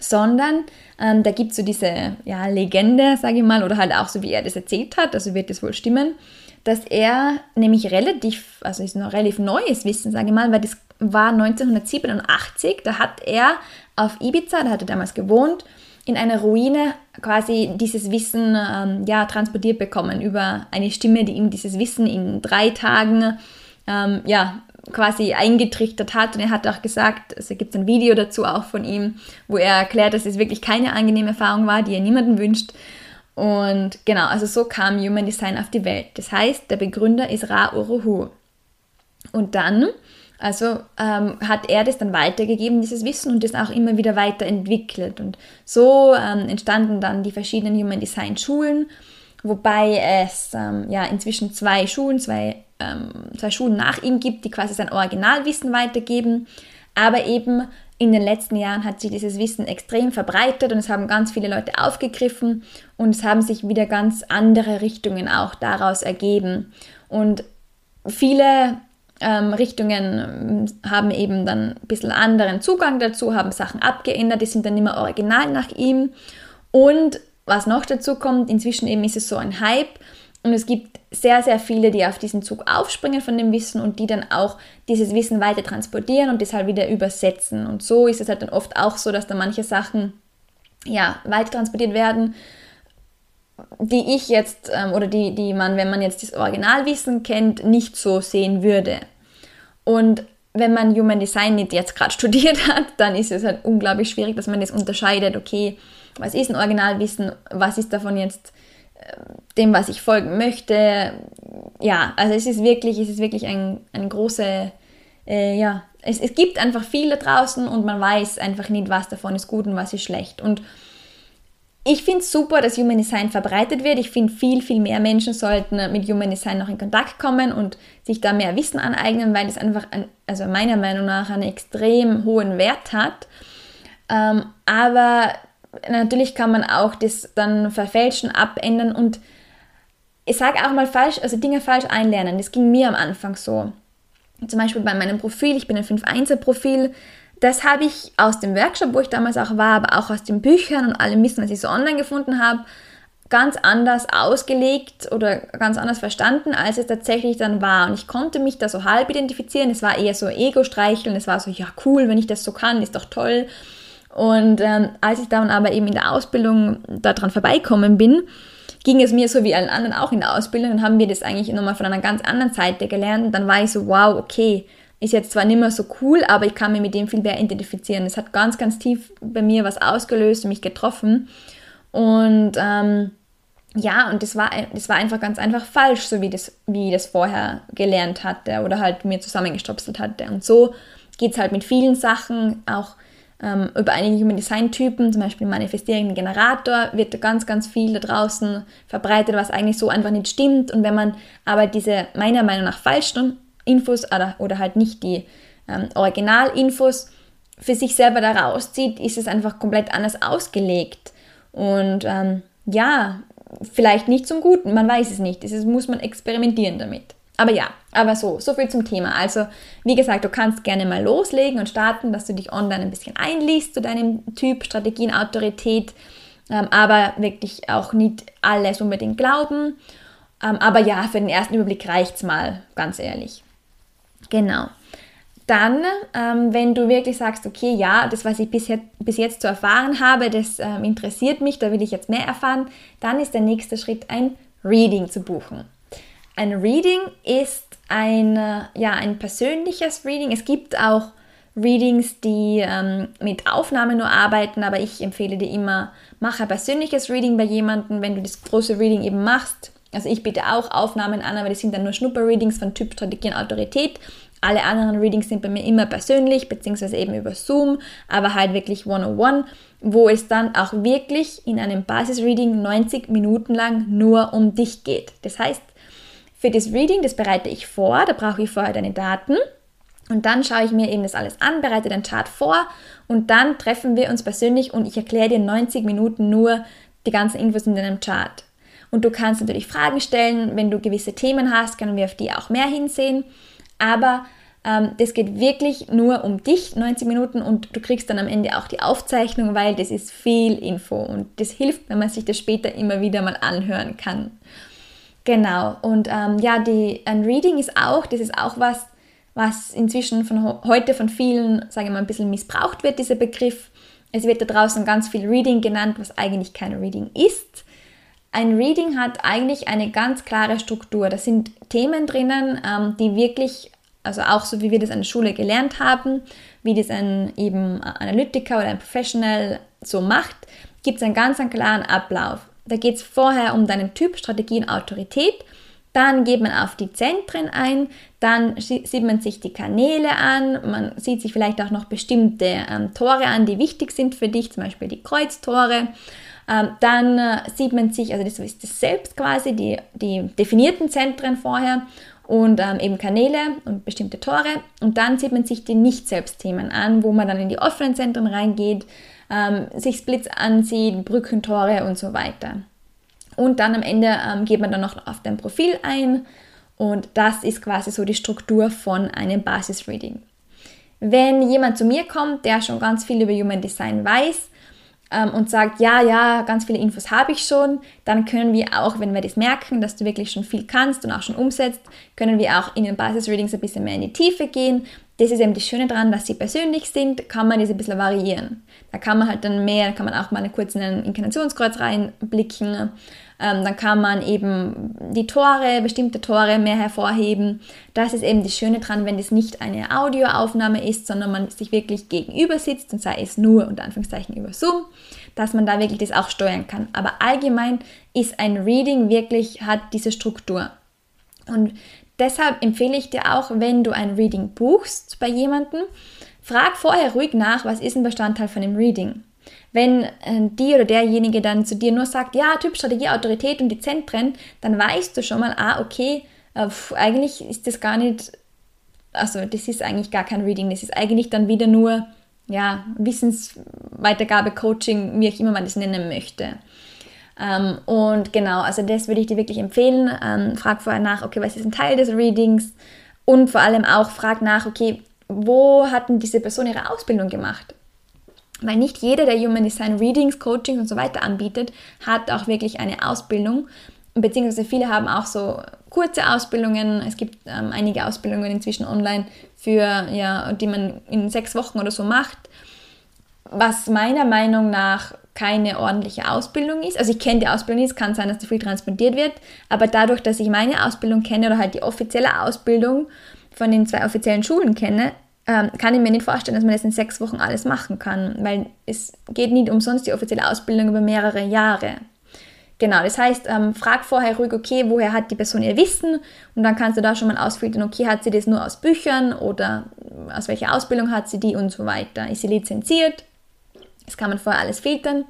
sondern ähm, da gibt es so diese ja, Legende, sage ich mal, oder halt auch so, wie er das erzählt hat, also wird das wohl stimmen, dass er nämlich relativ, also ist noch relativ neues Wissen, sage ich mal, weil das war 1987, da hat er auf Ibiza, da hat er damals gewohnt, in einer Ruine quasi dieses Wissen ähm, ja, transportiert bekommen über eine Stimme, die ihm dieses Wissen in drei Tagen ähm, ja, quasi eingetrichtert hat. Und er hat auch gesagt, also gibt ein Video dazu auch von ihm, wo er erklärt, dass es wirklich keine angenehme Erfahrung war, die er niemandem wünscht. Und genau, also so kam Human Design auf die Welt. Das heißt, der Begründer ist Ra Uruhu. Und dann, also ähm, hat er das dann weitergegeben, dieses Wissen, und das auch immer wieder weiterentwickelt. Und so ähm, entstanden dann die verschiedenen Human Design Schulen, wobei es ähm, ja inzwischen zwei Schulen, zwei ähm, zwei Schulen nach ihm gibt, die quasi sein Originalwissen weitergeben. Aber eben in den letzten Jahren hat sich dieses Wissen extrem verbreitet und es haben ganz viele Leute aufgegriffen und es haben sich wieder ganz andere Richtungen auch daraus ergeben. Und viele ähm, Richtungen ähm, haben eben dann ein bisschen anderen Zugang dazu, haben Sachen abgeändert, die sind dann immer original nach ihm. Und was noch dazu kommt, inzwischen eben ist es so ein Hype und es gibt sehr, sehr viele, die auf diesen Zug aufspringen von dem Wissen und die dann auch dieses Wissen weiter transportieren und das halt wieder übersetzen. Und so ist es halt dann oft auch so, dass da manche Sachen ja, weiter transportiert werden, die ich jetzt ähm, oder die, die man, wenn man jetzt das Originalwissen kennt, nicht so sehen würde. Und wenn man Human Design nicht jetzt gerade [LAUGHS] studiert hat, dann ist es halt unglaublich schwierig, dass man das unterscheidet, okay, was ist ein Originalwissen, was ist davon jetzt dem, was ich folgen möchte. Ja, also es ist wirklich, es ist wirklich ein, ein große, äh, ja, es, es gibt einfach viel da draußen und man weiß einfach nicht, was davon ist gut und was ist schlecht. Und ich finde es super, dass Human Design verbreitet wird. Ich finde, viel, viel mehr Menschen sollten mit Human Design noch in Kontakt kommen und sich da mehr Wissen aneignen, weil es einfach, ein, also meiner Meinung nach, einen extrem hohen Wert hat. Ähm, aber natürlich kann man auch das dann verfälschen, abändern und ich sage auch mal falsch, also Dinge falsch einlernen. Das ging mir am Anfang so. Zum Beispiel bei meinem Profil, ich bin ein 5-1er-Profil, das habe ich aus dem Workshop, wo ich damals auch war, aber auch aus den Büchern und allem Wissen, was ich so online gefunden habe, ganz anders ausgelegt oder ganz anders verstanden, als es tatsächlich dann war. Und ich konnte mich da so halb identifizieren. Es war eher so Ego-Streicheln. Es war so, ja cool, wenn ich das so kann, ist doch toll. Und ähm, als ich dann aber eben in der Ausbildung daran vorbeikommen bin, ging es mir so wie allen anderen auch in der Ausbildung und haben wir das eigentlich nochmal von einer ganz anderen Seite gelernt. Und dann war ich so, wow, okay, ist jetzt zwar nicht mehr so cool, aber ich kann mich mit dem viel mehr identifizieren. Es hat ganz, ganz tief bei mir was ausgelöst und mich getroffen. Und ähm, ja, und das war, das war einfach ganz einfach falsch, so wie, das, wie ich das vorher gelernt hatte oder halt mir zusammengestopselt hatte. Und so geht es halt mit vielen Sachen, auch ähm, über einige Human Design Typen, zum Beispiel manifestierenden Generator, wird ganz, ganz viel da draußen verbreitet, was eigentlich so einfach nicht stimmt. Und wenn man aber diese meiner Meinung nach falschen Infos oder, oder halt nicht die ähm, Originalinfos für sich selber da rauszieht, ist es einfach komplett anders ausgelegt. Und ähm, ja, vielleicht nicht zum Guten, man weiß es nicht. Das muss man experimentieren damit. Aber ja, aber so, so viel zum Thema. Also, wie gesagt, du kannst gerne mal loslegen und starten, dass du dich online ein bisschen einliest zu deinem Typ, Strategien, Autorität, ähm, aber wirklich auch nicht alles unbedingt glauben. Ähm, aber ja, für den ersten Überblick reicht es mal, ganz ehrlich. Genau. Dann, ähm, wenn du wirklich sagst, okay, ja, das, was ich bis jetzt, bis jetzt zu erfahren habe, das ähm, interessiert mich, da will ich jetzt mehr erfahren, dann ist der nächste Schritt, ein Reading zu buchen. Ein Reading ist ein, ja, ein persönliches Reading. Es gibt auch Readings, die ähm, mit Aufnahmen nur arbeiten, aber ich empfehle dir immer, mach ein persönliches Reading bei jemandem, wenn du das große Reading eben machst. Also ich biete auch Aufnahmen an, aber das sind dann nur Schnupper-Readings von Typ, Strategie und Autorität. Alle anderen Readings sind bei mir immer persönlich, beziehungsweise eben über Zoom, aber halt wirklich one-on-one, wo es dann auch wirklich in einem Basis-Reading 90 Minuten lang nur um dich geht. Das heißt, für das Reading, das bereite ich vor, da brauche ich vorher deine Daten. Und dann schaue ich mir eben das alles an, bereite den Chart vor und dann treffen wir uns persönlich und ich erkläre dir 90 Minuten nur die ganzen Infos in deinem Chart. Und du kannst natürlich Fragen stellen, wenn du gewisse Themen hast, können wir auf die auch mehr hinsehen. Aber ähm, das geht wirklich nur um dich, 90 Minuten, und du kriegst dann am Ende auch die Aufzeichnung, weil das ist viel Info und das hilft, wenn man sich das später immer wieder mal anhören kann. Genau, und ähm, ja, die, ein Reading ist auch, das ist auch was, was inzwischen von heute von vielen, sage ich mal, ein bisschen missbraucht wird, dieser Begriff. Es wird da draußen ganz viel Reading genannt, was eigentlich kein Reading ist. Ein Reading hat eigentlich eine ganz klare Struktur. Da sind Themen drinnen, ähm, die wirklich, also auch so wie wir das an der Schule gelernt haben, wie das ein eben Analytiker oder ein Professional so macht, gibt es einen ganz einen klaren Ablauf. Da geht es vorher um deinen Typ, Strategie und Autorität. Dann geht man auf die Zentren ein, dann sieht man sich die Kanäle an, man sieht sich vielleicht auch noch bestimmte ähm, Tore an, die wichtig sind für dich, zum Beispiel die Kreuztore. Ähm, dann äh, sieht man sich, also das ist das Selbst quasi, die, die definierten Zentren vorher und ähm, eben Kanäle und bestimmte Tore. Und dann sieht man sich die Nicht-Selbst-Themen an, wo man dann in die offenen Zentren reingeht, ähm, sich Splits ansieht, Brückentore und so weiter. Und dann am Ende ähm, geht man dann noch auf dein Profil ein und das ist quasi so die Struktur von einem Basis-Reading. Wenn jemand zu mir kommt, der schon ganz viel über Human Design weiß, ähm, und sagt, ja, ja, ganz viele Infos habe ich schon, dann können wir auch, wenn wir das merken, dass du wirklich schon viel kannst und auch schon umsetzt, können wir auch in den Basis-Readings ein bisschen mehr in die Tiefe gehen. Das ist eben das Schöne daran, dass sie persönlich sind, kann man das ein bisschen variieren. Da kann man halt dann mehr, kann man auch mal kurz in ein Inkarnationskreuz reinblicken. Ähm, dann kann man eben die Tore, bestimmte Tore mehr hervorheben. Das ist eben das Schöne dran, wenn das nicht eine Audioaufnahme ist, sondern man sich wirklich gegenüber sitzt und sei es nur unter Anführungszeichen über Zoom, dass man da wirklich das auch steuern kann. Aber allgemein ist ein Reading wirklich, hat diese Struktur. Und deshalb empfehle ich dir auch, wenn du ein Reading buchst bei jemandem, frag vorher ruhig nach, was ist ein Bestandteil von dem Reading. Wenn äh, die oder derjenige dann zu dir nur sagt, ja, Typ, Strategie, Autorität und die Zentren, dann weißt du schon mal, ah, okay, äh, pf, eigentlich ist das gar nicht, also das ist eigentlich gar kein Reading, das ist eigentlich dann wieder nur, ja, Wissensweitergabe, Coaching, wie auch immer man das nennen möchte. Ähm, und genau, also das würde ich dir wirklich empfehlen. Ähm, frag vorher nach, okay, was ist ein Teil des Readings? Und vor allem auch frag nach, okay, wo hat denn diese Person ihre Ausbildung gemacht? Weil nicht jeder, der Human Design Readings, Coachings und so weiter anbietet, hat auch wirklich eine Ausbildung. Beziehungsweise viele haben auch so kurze Ausbildungen. Es gibt ähm, einige Ausbildungen inzwischen online, für, ja, die man in sechs Wochen oder so macht. Was meiner Meinung nach keine ordentliche Ausbildung ist. Also ich kenne die Ausbildung nicht, es kann sein, dass da viel transportiert wird, aber dadurch, dass ich meine Ausbildung kenne oder halt die offizielle Ausbildung, von den zwei offiziellen Schulen kenne, ähm, kann ich mir nicht vorstellen, dass man das in sechs Wochen alles machen kann, weil es geht nicht umsonst die offizielle Ausbildung über mehrere Jahre. Genau, das heißt, ähm, frag vorher ruhig, okay, woher hat die Person ihr Wissen und dann kannst du da schon mal ausfiltern, okay, hat sie das nur aus Büchern oder aus welcher Ausbildung hat sie die und so weiter. Ist sie lizenziert? Das kann man vorher alles filtern.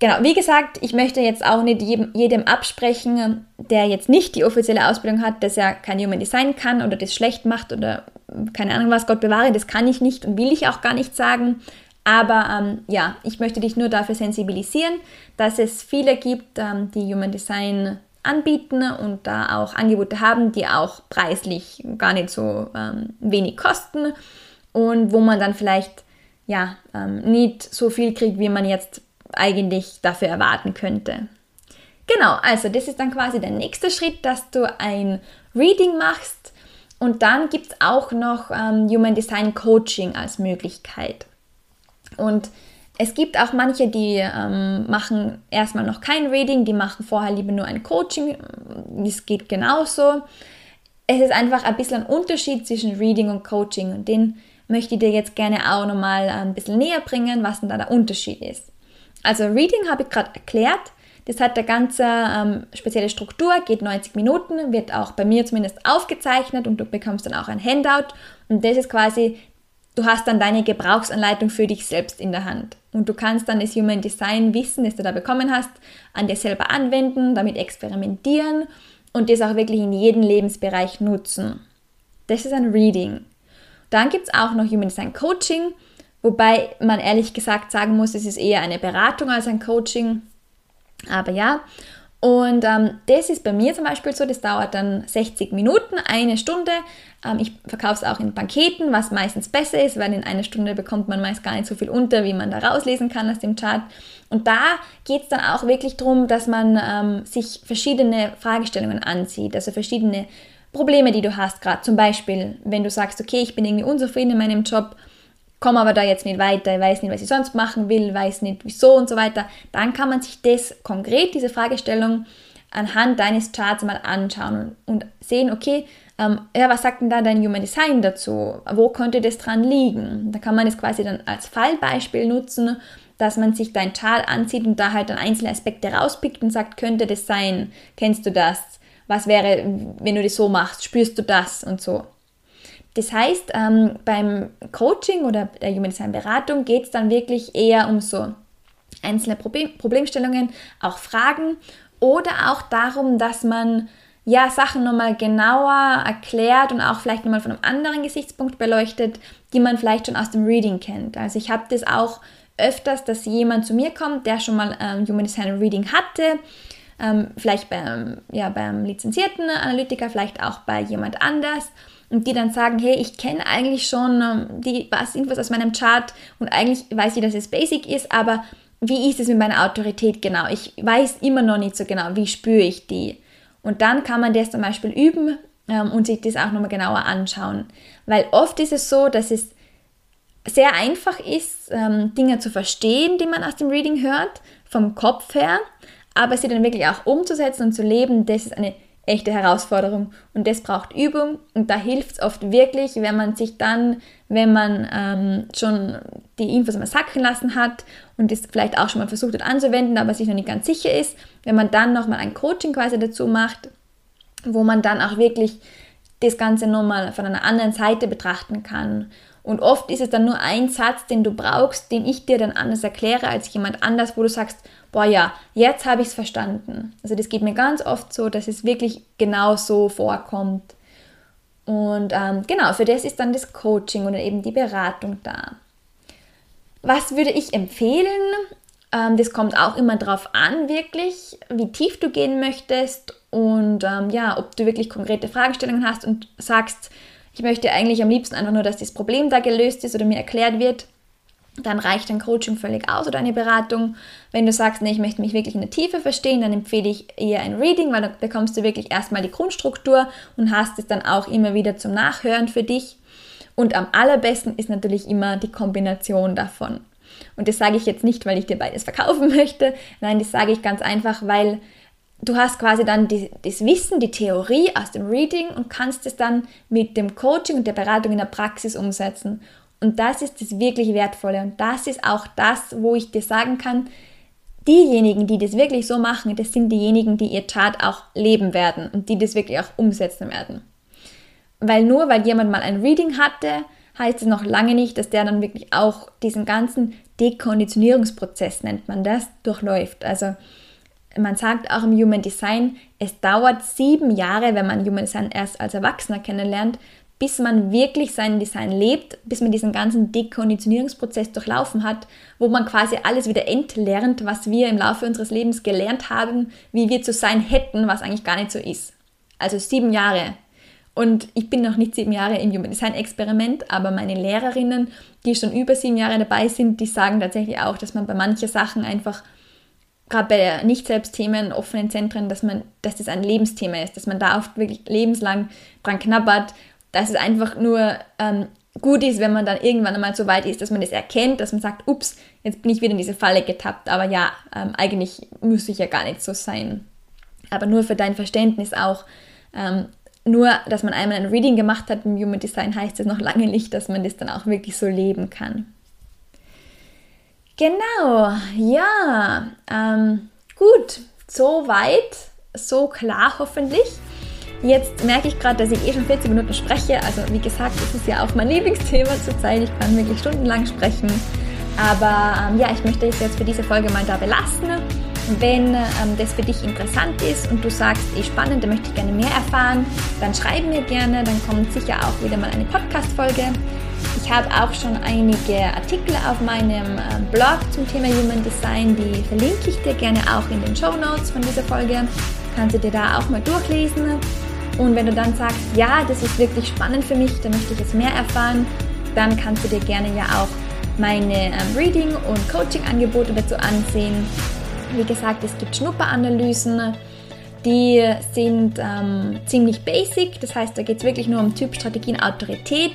Genau, wie gesagt, ich möchte jetzt auch nicht jedem, jedem absprechen, der jetzt nicht die offizielle Ausbildung hat, dass er kein Human Design kann oder das schlecht macht oder keine Ahnung was, Gott bewahre, das kann ich nicht und will ich auch gar nicht sagen. Aber ähm, ja, ich möchte dich nur dafür sensibilisieren, dass es viele gibt, ähm, die Human Design anbieten und da auch Angebote haben, die auch preislich gar nicht so ähm, wenig kosten und wo man dann vielleicht ja ähm, nicht so viel kriegt, wie man jetzt eigentlich dafür erwarten könnte. Genau, also das ist dann quasi der nächste Schritt, dass du ein Reading machst und dann gibt es auch noch ähm, Human Design Coaching als Möglichkeit. Und es gibt auch manche, die ähm, machen erstmal noch kein Reading, die machen vorher lieber nur ein Coaching. Das geht genauso. Es ist einfach ein bisschen ein Unterschied zwischen Reading und Coaching und den möchte ich dir jetzt gerne auch nochmal ein bisschen näher bringen, was denn da der Unterschied ist. Also Reading habe ich gerade erklärt. Das hat eine ganze ähm, spezielle Struktur, geht 90 Minuten, wird auch bei mir zumindest aufgezeichnet und du bekommst dann auch ein Handout. Und das ist quasi, du hast dann deine Gebrauchsanleitung für dich selbst in der Hand. Und du kannst dann das Human Design Wissen, das du da bekommen hast, an dir selber anwenden, damit experimentieren und das auch wirklich in jedem Lebensbereich nutzen. Das ist ein Reading. Dann gibt es auch noch Human Design Coaching, wobei man ehrlich gesagt sagen muss, es ist eher eine Beratung als ein Coaching. Aber ja, und ähm, das ist bei mir zum Beispiel so, das dauert dann 60 Minuten, eine Stunde. Ähm, ich verkaufe es auch in Paketen, was meistens besser ist, weil in einer Stunde bekommt man meist gar nicht so viel unter, wie man da rauslesen kann aus dem Chart. Und da geht es dann auch wirklich darum, dass man ähm, sich verschiedene Fragestellungen anzieht, also verschiedene Probleme, die du hast gerade. Zum Beispiel, wenn du sagst, okay, ich bin irgendwie unzufrieden in meinem Job, komme aber da jetzt nicht weiter, weiß nicht, was ich sonst machen will, weiß nicht wieso und so weiter, dann kann man sich das konkret, diese Fragestellung, anhand deines Charts mal anschauen und, sehen, okay, ähm, ja, was sagt denn da dein Human Design dazu? Wo könnte das dran liegen? Da kann man es quasi dann als Fallbeispiel nutzen, dass man sich dein Chart ansieht und da halt dann einzelne Aspekte rauspickt und sagt, könnte das sein? Kennst du das? Was wäre, wenn du das so machst? Spürst du das? Und so. Das heißt, ähm, beim Coaching oder der Human Design Beratung geht es dann wirklich eher um so einzelne Problem Problemstellungen, auch Fragen oder auch darum, dass man ja Sachen nochmal genauer erklärt und auch vielleicht nochmal von einem anderen Gesichtspunkt beleuchtet, die man vielleicht schon aus dem Reading kennt. Also ich habe das auch öfters, dass jemand zu mir kommt, der schon mal ähm, Human Design Reading hatte, ähm, vielleicht beim, ja, beim lizenzierten Analytiker, vielleicht auch bei jemand anders und die dann sagen, hey, ich kenne eigentlich schon ähm, die Infos aus meinem Chart und eigentlich weiß ich, dass es basic ist, aber wie ist es mit meiner Autorität genau? Ich weiß immer noch nicht so genau, wie spüre ich die. Und dann kann man das zum Beispiel üben ähm, und sich das auch nochmal genauer anschauen. Weil oft ist es so, dass es sehr einfach ist, ähm, Dinge zu verstehen, die man aus dem Reading hört, vom Kopf her, aber sie dann wirklich auch umzusetzen und zu leben, das ist eine echte Herausforderung. Und das braucht Übung und da hilft es oft wirklich, wenn man sich dann, wenn man ähm, schon die Infos einmal sacken lassen hat und das vielleicht auch schon mal versucht hat anzuwenden, aber sich noch nicht ganz sicher ist, wenn man dann nochmal ein Coaching quasi dazu macht, wo man dann auch wirklich das Ganze nochmal von einer anderen Seite betrachten kann. Und oft ist es dann nur ein Satz, den du brauchst, den ich dir dann anders erkläre als jemand anders, wo du sagst, boah ja, jetzt habe ich es verstanden. Also das geht mir ganz oft so, dass es wirklich genau so vorkommt. Und ähm, genau, für das ist dann das Coaching oder eben die Beratung da. Was würde ich empfehlen? Ähm, das kommt auch immer darauf an, wirklich, wie tief du gehen möchtest und ähm, ja, ob du wirklich konkrete Fragestellungen hast und sagst, ich möchte eigentlich am liebsten einfach nur, dass das Problem da gelöst ist oder mir erklärt wird dann reicht ein Coaching völlig aus oder eine Beratung. Wenn du sagst, nee, ich möchte mich wirklich in der Tiefe verstehen, dann empfehle ich eher ein Reading, weil da bekommst du wirklich erstmal die Grundstruktur und hast es dann auch immer wieder zum Nachhören für dich. Und am allerbesten ist natürlich immer die Kombination davon. Und das sage ich jetzt nicht, weil ich dir beides verkaufen [LAUGHS] möchte. Nein, das sage ich ganz einfach, weil du hast quasi dann die, das Wissen, die Theorie aus dem Reading und kannst es dann mit dem Coaching und der Beratung in der Praxis umsetzen. Und das ist das wirklich Wertvolle. Und das ist auch das, wo ich dir sagen kann, diejenigen, die das wirklich so machen, das sind diejenigen, die ihr Chart auch leben werden und die das wirklich auch umsetzen werden. Weil nur weil jemand mal ein Reading hatte, heißt es noch lange nicht, dass der dann wirklich auch diesen ganzen Dekonditionierungsprozess, nennt man das, durchläuft. Also man sagt auch im Human Design, es dauert sieben Jahre, wenn man Human Design erst als Erwachsener kennenlernt, bis man wirklich sein Design lebt, bis man diesen ganzen Dekonditionierungsprozess durchlaufen hat, wo man quasi alles wieder entlernt, was wir im Laufe unseres Lebens gelernt haben, wie wir zu sein hätten, was eigentlich gar nicht so ist. Also sieben Jahre. Und ich bin noch nicht sieben Jahre im Human Design Experiment, aber meine Lehrerinnen, die schon über sieben Jahre dabei sind, die sagen tatsächlich auch, dass man bei manchen Sachen einfach gerade bei Nicht-Selbstthemen, offenen Zentren, dass man, dass das ein Lebensthema ist, dass man da oft wirklich lebenslang dran knabbert, dass es einfach nur ähm, gut ist, wenn man dann irgendwann einmal so weit ist, dass man das erkennt, dass man sagt, ups, jetzt bin ich wieder in diese Falle getappt, aber ja, ähm, eigentlich muss ich ja gar nicht so sein. Aber nur für dein Verständnis auch, ähm, nur, dass man einmal ein Reading gemacht hat im Human Design, heißt das noch lange nicht, dass man das dann auch wirklich so leben kann. Genau, ja, ähm, gut, so weit, so klar hoffentlich. Jetzt merke ich gerade, dass ich eh schon 40 Minuten spreche. Also wie gesagt, das ist ja auch mein Lieblingsthema [LAUGHS] zurzeit. Ich kann wirklich stundenlang sprechen. Aber ähm, ja, ich möchte es jetzt für diese Folge mal da belassen. Wenn ähm, das für dich interessant ist und du sagst, eh spannend, da möchte ich gerne mehr erfahren, dann schreib mir gerne, dann kommt sicher auch wieder mal eine Podcast-Folge. Ich habe auch schon einige Artikel auf meinem ähm, Blog zum Thema Human Design, die verlinke ich dir gerne auch in den Show Notes von dieser Folge. Kannst du dir da auch mal durchlesen. Und wenn du dann sagst, ja, das ist wirklich spannend für mich, da möchte ich jetzt mehr erfahren, dann kannst du dir gerne ja auch meine ähm, Reading- und Coaching-Angebote dazu ansehen. Wie gesagt, es gibt Schnupperanalysen, die sind ähm, ziemlich basic, das heißt, da geht es wirklich nur um Typ, Strategien, Autorität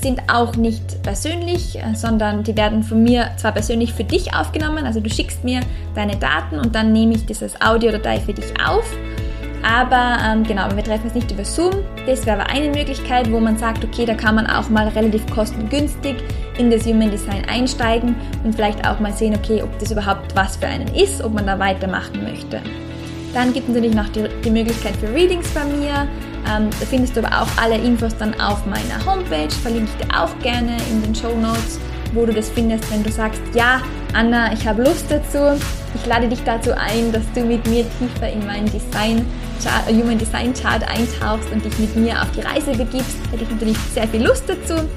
sind auch nicht persönlich, äh, sondern die werden von mir zwar persönlich für dich aufgenommen, also du schickst mir deine Daten und dann nehme ich dieses Audiodatei für dich auf. Aber ähm, genau, wir treffen uns nicht über Zoom. Das wäre aber eine Möglichkeit, wo man sagt, okay, da kann man auch mal relativ kostengünstig in das Human Design einsteigen und vielleicht auch mal sehen, okay, ob das überhaupt was für einen ist, ob man da weitermachen möchte. Dann gibt es natürlich noch die, die Möglichkeit für Readings bei mir. Ähm, da findest du aber auch alle Infos dann auf meiner Homepage, verlinke ich dir auch gerne in den Show Notes, wo du das findest, wenn du sagst, ja, Anna, ich habe Lust dazu. Ich lade dich dazu ein, dass du mit mir tiefer in meinen Design Chart, Human Design Chart eintauchst und dich mit mir auf die Reise begibst. Hätte ich natürlich sehr viel Lust dazu.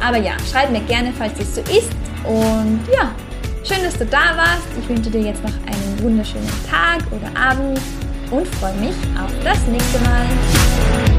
Aber ja, schreib mir gerne, falls es so ist. Und ja, schön, dass du da warst. Ich wünsche dir jetzt noch einen wunderschönen Tag oder Abend und freue mich auf das nächste Mal.